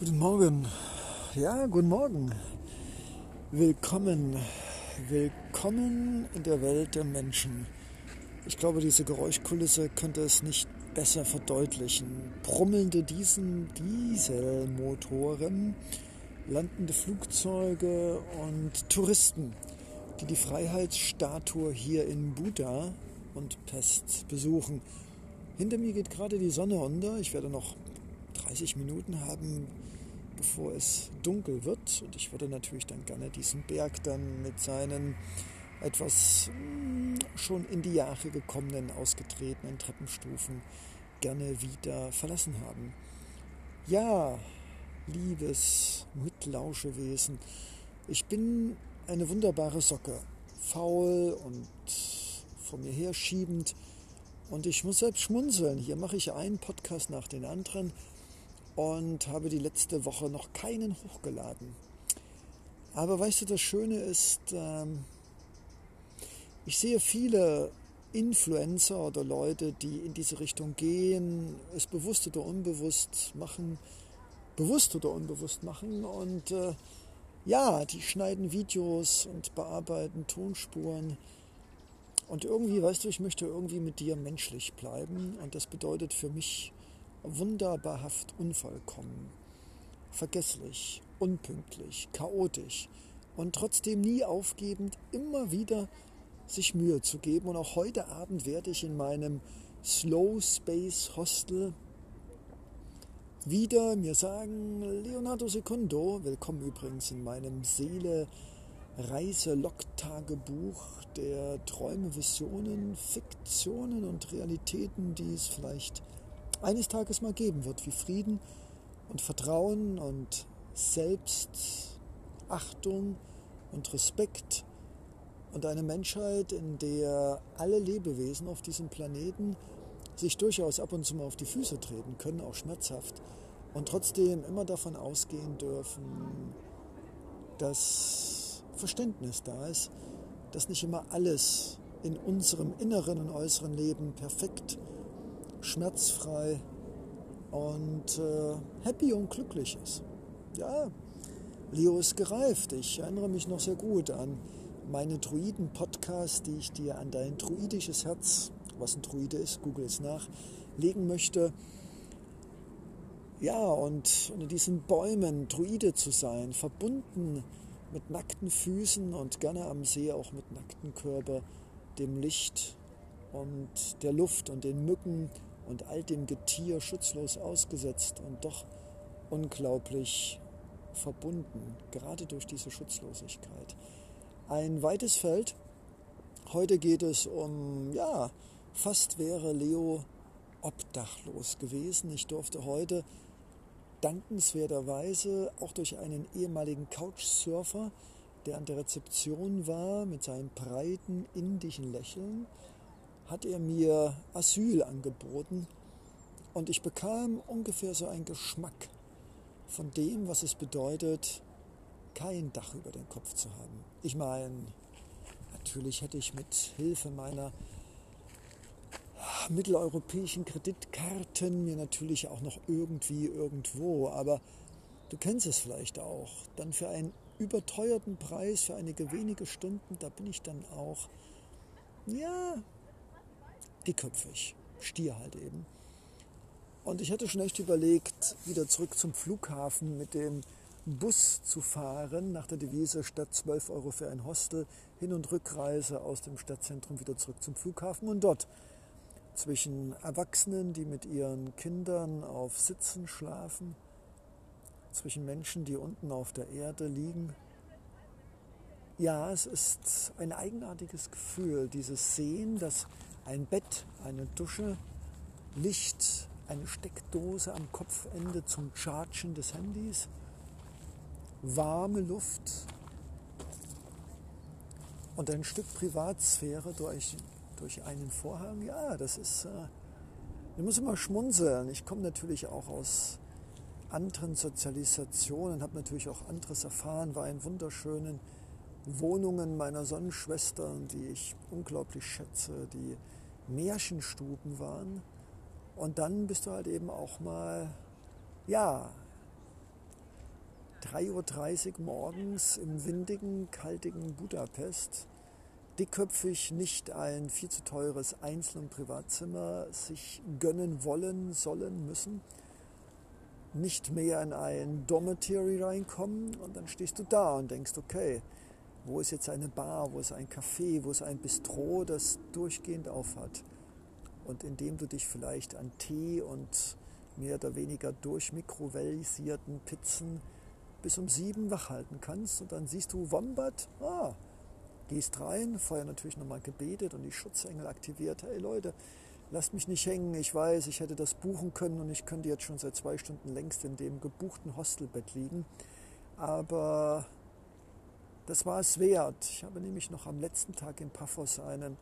Guten Morgen. Ja, guten Morgen. Willkommen. Willkommen in der Welt der Menschen. Ich glaube, diese Geräuschkulisse könnte es nicht besser verdeutlichen. Brummelnde Dieselmotoren, landende Flugzeuge und Touristen, die die Freiheitsstatue hier in Buda und Pest besuchen. Hinter mir geht gerade die Sonne unter. Ich werde noch 30 Minuten haben, bevor es dunkel wird. Und ich würde natürlich dann gerne diesen Berg dann mit seinen etwas hm, schon in die Jahre gekommenen, ausgetretenen Treppenstufen gerne wieder verlassen haben. Ja, liebes Mitlauschewesen, ich bin eine wunderbare Socke, faul und vor mir herschiebend. Und ich muss selbst schmunzeln. Hier mache ich einen Podcast nach den anderen und habe die letzte Woche noch keinen hochgeladen. Aber weißt du, das Schöne ist, ähm, ich sehe viele Influencer oder Leute, die in diese Richtung gehen, es bewusst oder unbewusst machen, bewusst oder unbewusst machen und äh, ja, die schneiden Videos und bearbeiten Tonspuren. Und irgendwie, weißt du, ich möchte irgendwie mit dir menschlich bleiben und das bedeutet für mich wunderbarhaft unvollkommen, vergesslich, unpünktlich, chaotisch und trotzdem nie aufgebend, immer wieder sich Mühe zu geben. Und auch heute Abend werde ich in meinem Slow Space Hostel wieder mir sagen, Leonardo Secundo, willkommen übrigens in meinem Seele Reise-Log-Tagebuch der Träume, Visionen, Fiktionen und Realitäten, die es vielleicht eines Tages mal geben wird, wie Frieden und Vertrauen und Selbstachtung und Respekt und eine Menschheit, in der alle Lebewesen auf diesem Planeten sich durchaus ab und zu mal auf die Füße treten können, auch schmerzhaft, und trotzdem immer davon ausgehen dürfen, dass Verständnis da ist, dass nicht immer alles in unserem inneren und äußeren Leben perfekt ist schmerzfrei und äh, happy und glücklich ist. Ja, Leo ist gereift. Ich erinnere mich noch sehr gut an meine Druiden-Podcast, die ich dir an dein druidisches Herz, was ein Druide ist, google es nach, legen möchte. Ja, und unter diesen Bäumen Druide zu sein, verbunden mit nackten Füßen und gerne am See auch mit nackten Körper, dem Licht und der Luft und den Mücken und all dem Getier schutzlos ausgesetzt und doch unglaublich verbunden, gerade durch diese Schutzlosigkeit. Ein weites Feld. Heute geht es um, ja, fast wäre Leo obdachlos gewesen. Ich durfte heute dankenswerterweise auch durch einen ehemaligen Couchsurfer, der an der Rezeption war, mit seinem breiten indischen Lächeln, hat er mir Asyl angeboten und ich bekam ungefähr so einen Geschmack von dem, was es bedeutet, kein Dach über den Kopf zu haben. Ich meine, natürlich hätte ich mit Hilfe meiner mitteleuropäischen Kreditkarten mir natürlich auch noch irgendwie irgendwo, aber du kennst es vielleicht auch, dann für einen überteuerten Preis, für einige wenige Stunden, da bin ich dann auch, ja, dickköpfig. Stier halt eben. Und ich hatte schon echt überlegt, wieder zurück zum Flughafen mit dem Bus zu fahren, nach der Devise statt 12 Euro für ein Hostel, Hin- und Rückreise aus dem Stadtzentrum wieder zurück zum Flughafen und dort zwischen Erwachsenen, die mit ihren Kindern auf Sitzen schlafen, zwischen Menschen, die unten auf der Erde liegen. Ja, es ist ein eigenartiges Gefühl, dieses Sehen, dass ein Bett, eine Dusche, Licht, eine Steckdose am Kopfende zum Chargen des Handys, warme Luft und ein Stück Privatsphäre durch, durch einen Vorhang. Ja, das ist, äh, ich muss immer schmunzeln. Ich komme natürlich auch aus anderen Sozialisationen, habe natürlich auch anderes erfahren, war in wunderschönen Wohnungen meiner Sonnenschwestern, die ich unglaublich schätze, die Märchenstuben waren. Und dann bist du halt eben auch mal, ja, 3.30 Uhr morgens im windigen, kaltigen Budapest, dickköpfig nicht ein viel zu teures Einzel- und Privatzimmer sich gönnen wollen, sollen, müssen, nicht mehr in ein Dormitory reinkommen und dann stehst du da und denkst, okay, wo ist jetzt eine Bar, wo ist ein Café, wo ist ein Bistro, das durchgehend aufhat. Und indem du dich vielleicht an Tee und mehr oder weniger durchmikrovellisierten Pizzen bis um sieben wach halten kannst und dann siehst du Wombat, ah, gehst rein, vorher natürlich nochmal gebetet und die Schutzengel aktiviert, hey Leute, lasst mich nicht hängen, ich weiß, ich hätte das buchen können und ich könnte jetzt schon seit zwei Stunden längst in dem gebuchten Hostelbett liegen, aber das war es wert. Ich habe nämlich noch am letzten Tag in Paphos einen,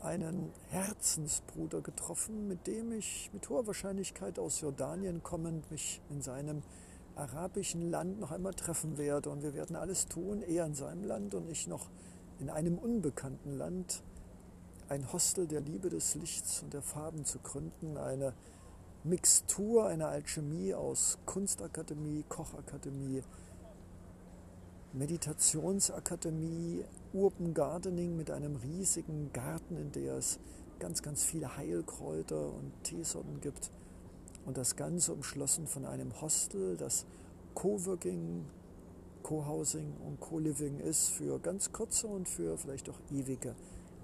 einen Herzensbruder getroffen, mit dem ich mit hoher Wahrscheinlichkeit aus Jordanien kommend mich in seinem arabischen Land noch einmal treffen werde. Und wir werden alles tun, er in seinem Land und ich noch in einem unbekannten Land, ein Hostel der Liebe des Lichts und der Farben zu gründen, eine Mixtur, eine Alchemie aus Kunstakademie, Kochakademie, Meditationsakademie Urban Gardening mit einem riesigen Garten, in der es ganz, ganz viele Heilkräuter und Teesorten gibt. Und das Ganze umschlossen von einem Hostel, das Coworking, Co-Housing und Co-Living ist für ganz kurze und für vielleicht auch ewige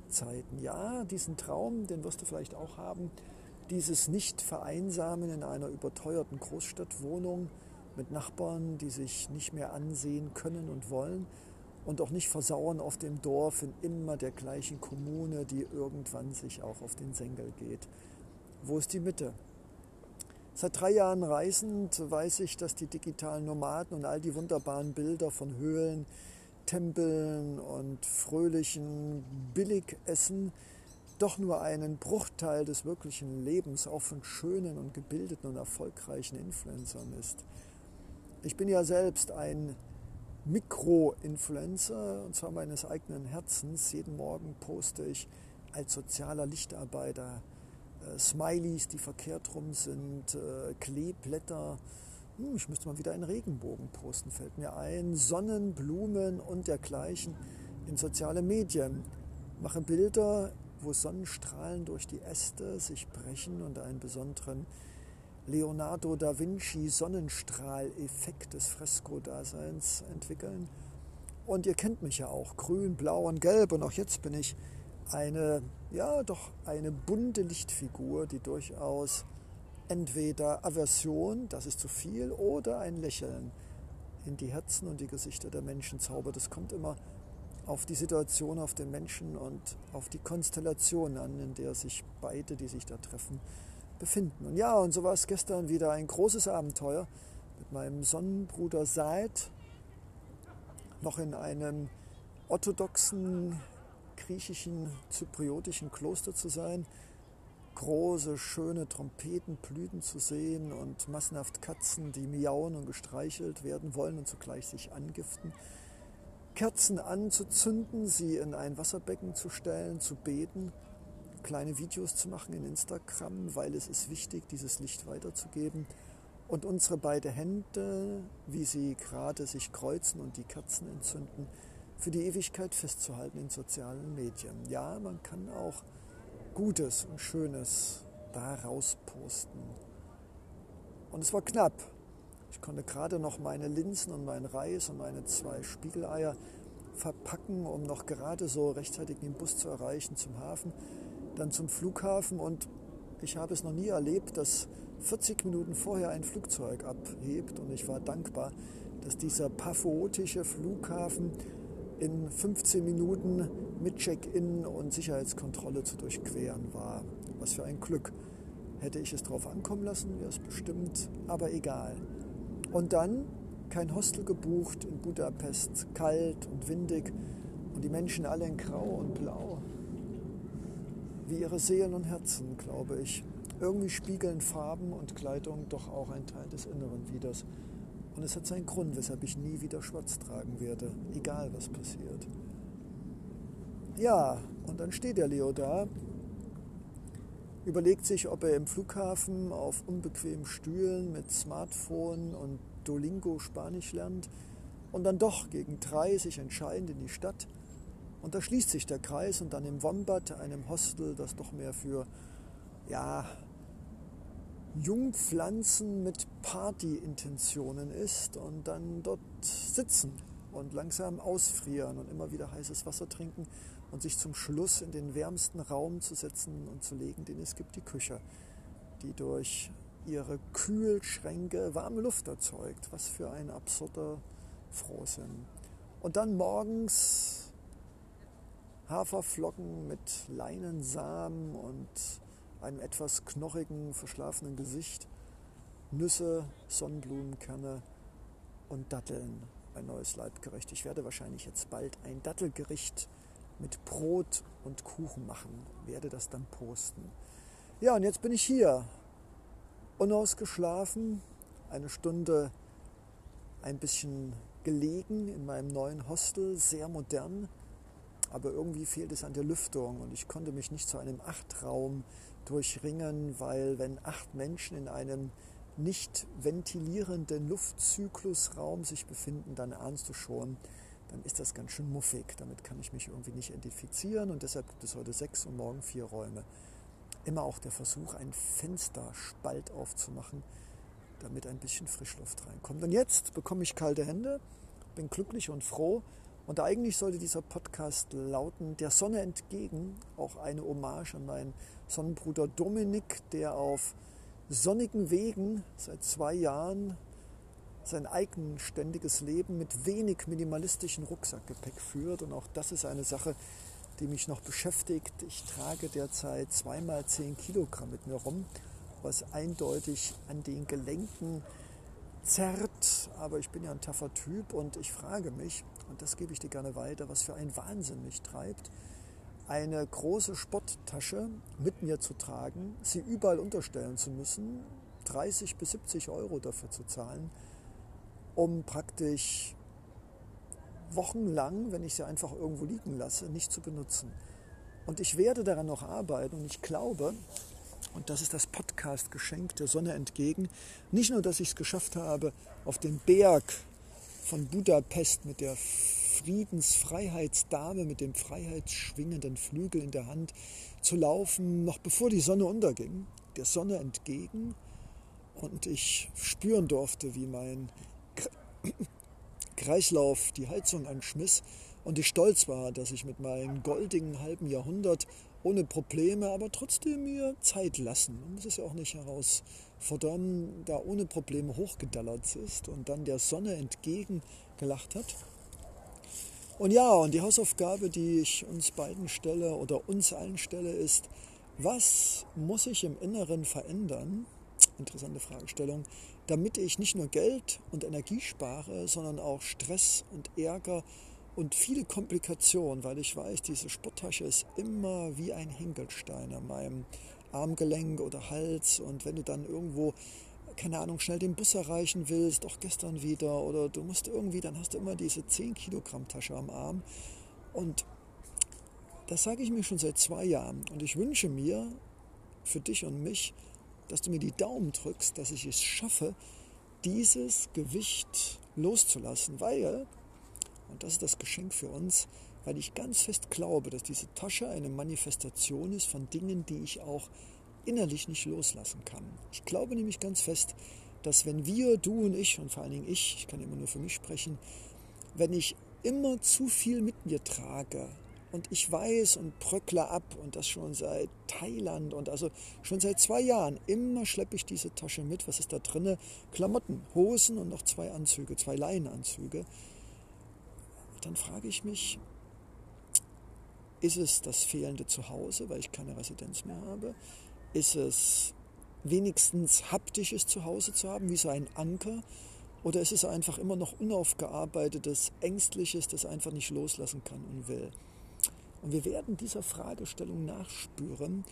Zeiten. Ja, diesen Traum, den wirst du vielleicht auch haben, dieses Nicht-Vereinsamen in einer überteuerten Großstadtwohnung, mit Nachbarn, die sich nicht mehr ansehen können und wollen und auch nicht versauern auf dem Dorf in immer der gleichen Kommune, die irgendwann sich auch auf den Senkel geht. Wo ist die Mitte? Seit drei Jahren reisend weiß ich, dass die digitalen Nomaden und all die wunderbaren Bilder von Höhlen, Tempeln und fröhlichen Billigessen doch nur einen Bruchteil des wirklichen Lebens auch von schönen und gebildeten und erfolgreichen Influencern ist. Ich bin ja selbst ein Mikro-Influencer, und zwar meines eigenen Herzens. Jeden Morgen poste ich als sozialer Lichtarbeiter äh, Smileys, die verkehrt rum sind, äh, Kleeblätter. Hm, ich müsste mal wieder einen Regenbogen posten, fällt mir ein. Sonnen, Blumen und dergleichen in soziale Medien. Mache Bilder, wo Sonnenstrahlen durch die Äste sich brechen und einen besonderen Leonardo da Vinci Sonnenstrahleffekt des Fresko-Daseins entwickeln. Und ihr kennt mich ja auch, grün, blau und gelb. Und auch jetzt bin ich eine, ja, doch eine bunte Lichtfigur, die durchaus entweder Aversion, das ist zu viel, oder ein Lächeln in die Herzen und die Gesichter der Menschen zaubert. Das kommt immer auf die Situation, auf den Menschen und auf die Konstellation an, in der sich beide, die sich da treffen, befinden. Und ja, und so war es gestern wieder ein großes Abenteuer mit meinem Sonnenbruder Said, noch in einem orthodoxen griechischen zypriotischen Kloster zu sein, große, schöne Trompetenblüten zu sehen und massenhaft Katzen, die miauen und gestreichelt werden wollen und zugleich sich angiften. Kerzen anzuzünden, sie in ein Wasserbecken zu stellen, zu beten kleine Videos zu machen in Instagram, weil es ist wichtig, dieses Licht weiterzugeben. Und unsere beiden Hände, wie sie gerade sich kreuzen und die Kerzen entzünden, für die Ewigkeit festzuhalten in sozialen Medien. Ja, man kann auch Gutes und Schönes daraus posten. Und es war knapp. Ich konnte gerade noch meine Linsen und meinen Reis und meine zwei Spiegeleier verpacken, um noch gerade so rechtzeitig den Bus zu erreichen zum Hafen dann zum Flughafen und ich habe es noch nie erlebt, dass 40 Minuten vorher ein Flugzeug abhebt und ich war dankbar, dass dieser pafotische Flughafen in 15 Minuten mit Check-in und Sicherheitskontrolle zu durchqueren war. Was für ein Glück. Hätte ich es drauf ankommen lassen, wäre es bestimmt, aber egal. Und dann kein Hostel gebucht in Budapest, kalt und windig und die Menschen alle in Grau und Blau wie ihre Seelen und Herzen, glaube ich. Irgendwie spiegeln Farben und Kleidung doch auch ein Teil des Inneren widers. Und es hat seinen Grund, weshalb ich nie wieder schwarz tragen werde, egal was passiert. Ja, und dann steht der Leo da. überlegt sich, ob er im Flughafen auf unbequemen Stühlen mit Smartphone und Duolingo Spanisch lernt und dann doch gegen drei sich entscheidet in die Stadt. Und da schließt sich der Kreis und dann im Wombat, einem Hostel, das doch mehr für ja, Jungpflanzen mit Partyintentionen ist und dann dort sitzen und langsam ausfrieren und immer wieder heißes Wasser trinken und sich zum Schluss in den wärmsten Raum zu setzen und zu legen, den es gibt, die Küche, die durch ihre Kühlschränke warme Luft erzeugt. Was für ein absurder Frohsinn. Und dann morgens Haferflocken mit Leinensamen und einem etwas knochigen, verschlafenen Gesicht, Nüsse, Sonnenblumenkerne und Datteln. Ein neues Leibgericht. Ich werde wahrscheinlich jetzt bald ein Dattelgericht mit Brot und Kuchen machen. Werde das dann posten. Ja, und jetzt bin ich hier. Unausgeschlafen, eine Stunde ein bisschen gelegen in meinem neuen Hostel, sehr modern. Aber irgendwie fehlt es an der Lüftung und ich konnte mich nicht zu einem Achtraum durchringen, weil wenn acht Menschen in einem nicht ventilierenden Luftzyklusraum sich befinden, dann ahnst du schon, dann ist das ganz schön muffig. Damit kann ich mich irgendwie nicht identifizieren und deshalb gibt es heute sechs und morgen vier Räume. Immer auch der Versuch, einen Fensterspalt aufzumachen, damit ein bisschen Frischluft reinkommt. Und jetzt bekomme ich kalte Hände, bin glücklich und froh. Und eigentlich sollte dieser Podcast lauten, der Sonne entgegen, auch eine Hommage an meinen Sonnenbruder Dominik, der auf sonnigen Wegen seit zwei Jahren sein eigenständiges Leben mit wenig minimalistischem Rucksackgepäck führt. Und auch das ist eine Sache, die mich noch beschäftigt. Ich trage derzeit zweimal zehn Kilogramm mit mir rum, was eindeutig an den Gelenken zerrt. Aber ich bin ja ein taffer Typ und ich frage mich, und das gebe ich dir gerne weiter, was für ein Wahnsinn mich treibt, eine große Sporttasche mit mir zu tragen, sie überall unterstellen zu müssen, 30 bis 70 Euro dafür zu zahlen, um praktisch wochenlang, wenn ich sie einfach irgendwo liegen lasse, nicht zu benutzen. Und ich werde daran noch arbeiten und ich glaube, und das ist das Podcast-Geschenk der Sonne entgegen, nicht nur, dass ich es geschafft habe, auf den Berg von Budapest mit der Friedensfreiheitsdame mit dem freiheitsschwingenden Flügel in der Hand zu laufen, noch bevor die Sonne unterging, der Sonne entgegen. Und ich spüren durfte, wie mein Kreislauf die Heizung anschmiss und ich stolz war, dass ich mit meinem goldigen halben Jahrhundert ohne Probleme, aber trotzdem mir Zeit lassen. Man muss es ja auch nicht herausfordern, da ohne Probleme hochgedallert ist und dann der Sonne entgegengelacht hat. Und ja, und die Hausaufgabe, die ich uns beiden stelle oder uns allen stelle, ist, was muss ich im Inneren verändern? Interessante Fragestellung, damit ich nicht nur Geld und Energie spare, sondern auch Stress und Ärger und viele Komplikationen, weil ich weiß, diese Sporttasche ist immer wie ein Hinkelstein an meinem Armgelenk oder Hals und wenn du dann irgendwo keine Ahnung, schnell den Bus erreichen willst, auch gestern wieder, oder du musst irgendwie, dann hast du immer diese 10 Kilogramm Tasche am Arm. Und das sage ich mir schon seit zwei Jahren. Und ich wünsche mir für dich und mich, dass du mir die Daumen drückst, dass ich es schaffe, dieses Gewicht loszulassen, weil, und das ist das Geschenk für uns, weil ich ganz fest glaube, dass diese Tasche eine Manifestation ist von Dingen, die ich auch innerlich nicht loslassen kann. Ich glaube nämlich ganz fest, dass wenn wir, du und ich, und vor allen Dingen ich, ich kann immer nur für mich sprechen, wenn ich immer zu viel mit mir trage, und ich weiß und bröckle ab und das schon seit Thailand und also schon seit zwei Jahren. Immer schleppe ich diese Tasche mit. Was ist da drin? Klamotten, Hosen und noch zwei Anzüge, zwei Leinenanzüge. Dann frage ich mich, ist es das fehlende Zuhause, weil ich keine Residenz mehr habe? Ist es wenigstens haptisches Zuhause zu haben, wie so ein Anker? Oder ist es einfach immer noch unaufgearbeitetes, ängstliches, das einfach nicht loslassen kann und will? Und wir werden dieser Fragestellung nachspüren.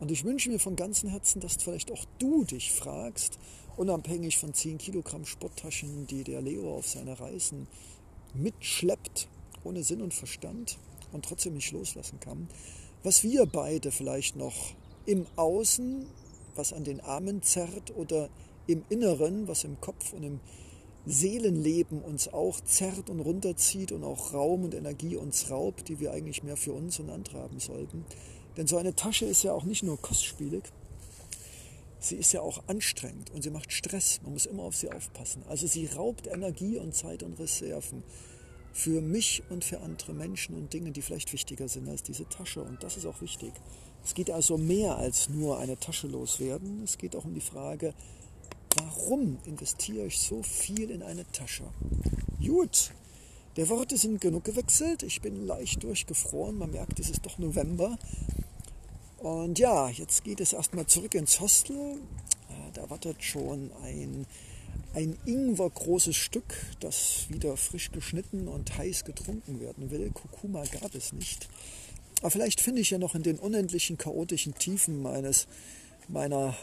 Und ich wünsche mir von ganzem Herzen, dass vielleicht auch du dich fragst, unabhängig von 10 Kilogramm Sporttaschen, die der Leo auf seine Reisen mitschleppt, ohne Sinn und Verstand und trotzdem nicht loslassen kann, was wir beide vielleicht noch im Außen, was an den Armen zerrt, oder im Inneren, was im Kopf und im Seelenleben uns auch zerrt und runterzieht und auch Raum und Energie uns raubt, die wir eigentlich mehr für uns und andere haben sollten. Denn so eine Tasche ist ja auch nicht nur kostspielig, sie ist ja auch anstrengend und sie macht Stress. Man muss immer auf sie aufpassen. Also sie raubt Energie und Zeit und Reserven für mich und für andere Menschen und Dinge, die vielleicht wichtiger sind als diese Tasche. Und das ist auch wichtig. Es geht also mehr als nur eine Tasche loswerden. Es geht auch um die Frage, warum investiere ich so viel in eine Tasche? Gut, der Worte sind genug gewechselt. Ich bin leicht durchgefroren. Man merkt, es ist doch November. Und ja, jetzt geht es erstmal zurück ins Hostel. Äh, da wartet schon ein, ein Ingwer-großes Stück, das wieder frisch geschnitten und heiß getrunken werden will. Kurkuma gab es nicht. Aber vielleicht finde ich ja noch in den unendlichen chaotischen Tiefen meines, meiner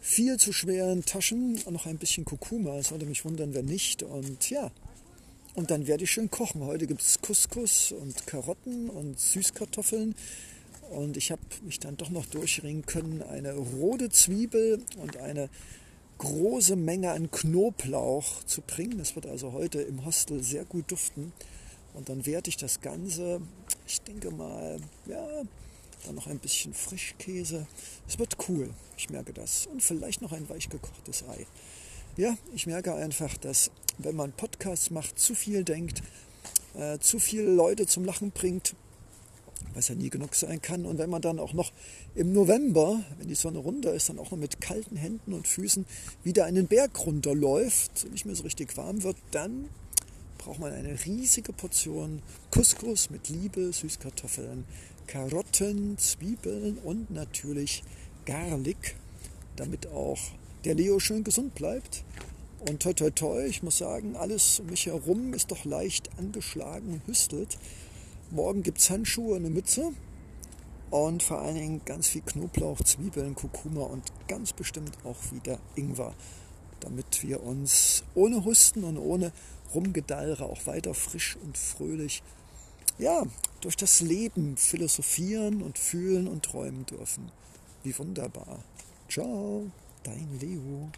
viel zu schweren Taschen noch ein bisschen Kurkuma. Es würde mich wundern, wenn nicht. Und ja, und dann werde ich schön kochen. Heute gibt es Couscous und Karotten und Süßkartoffeln und ich habe mich dann doch noch durchringen können, eine rote Zwiebel und eine große Menge an Knoblauch zu bringen. Das wird also heute im Hostel sehr gut duften. Und dann werde ich das Ganze, ich denke mal, ja, dann noch ein bisschen Frischkäse. Es wird cool, ich merke das. Und vielleicht noch ein weich gekochtes Ei. Ja, ich merke einfach, dass wenn man Podcasts macht, zu viel denkt, äh, zu viele Leute zum Lachen bringt, was ja nie genug sein kann. Und wenn man dann auch noch im November, wenn die Sonne runter ist, dann auch noch mit kalten Händen und Füßen wieder einen Berg runterläuft und nicht mehr so richtig warm wird, dann braucht man eine riesige Portion Couscous mit Liebe, Süßkartoffeln, Karotten, Zwiebeln und natürlich Garlic, damit auch der Leo schön gesund bleibt. Und toi toi toi, ich muss sagen, alles um mich herum ist doch leicht angeschlagen und hüstelt. Morgen gibt es Handschuhe, eine Mütze und vor allen Dingen ganz viel Knoblauch, Zwiebeln, Kurkuma und ganz bestimmt auch wieder Ingwer, damit wir uns ohne Husten und ohne Rumgedallere auch weiter frisch und fröhlich ja, durch das Leben philosophieren und fühlen und träumen dürfen. Wie wunderbar. Ciao, dein Leo.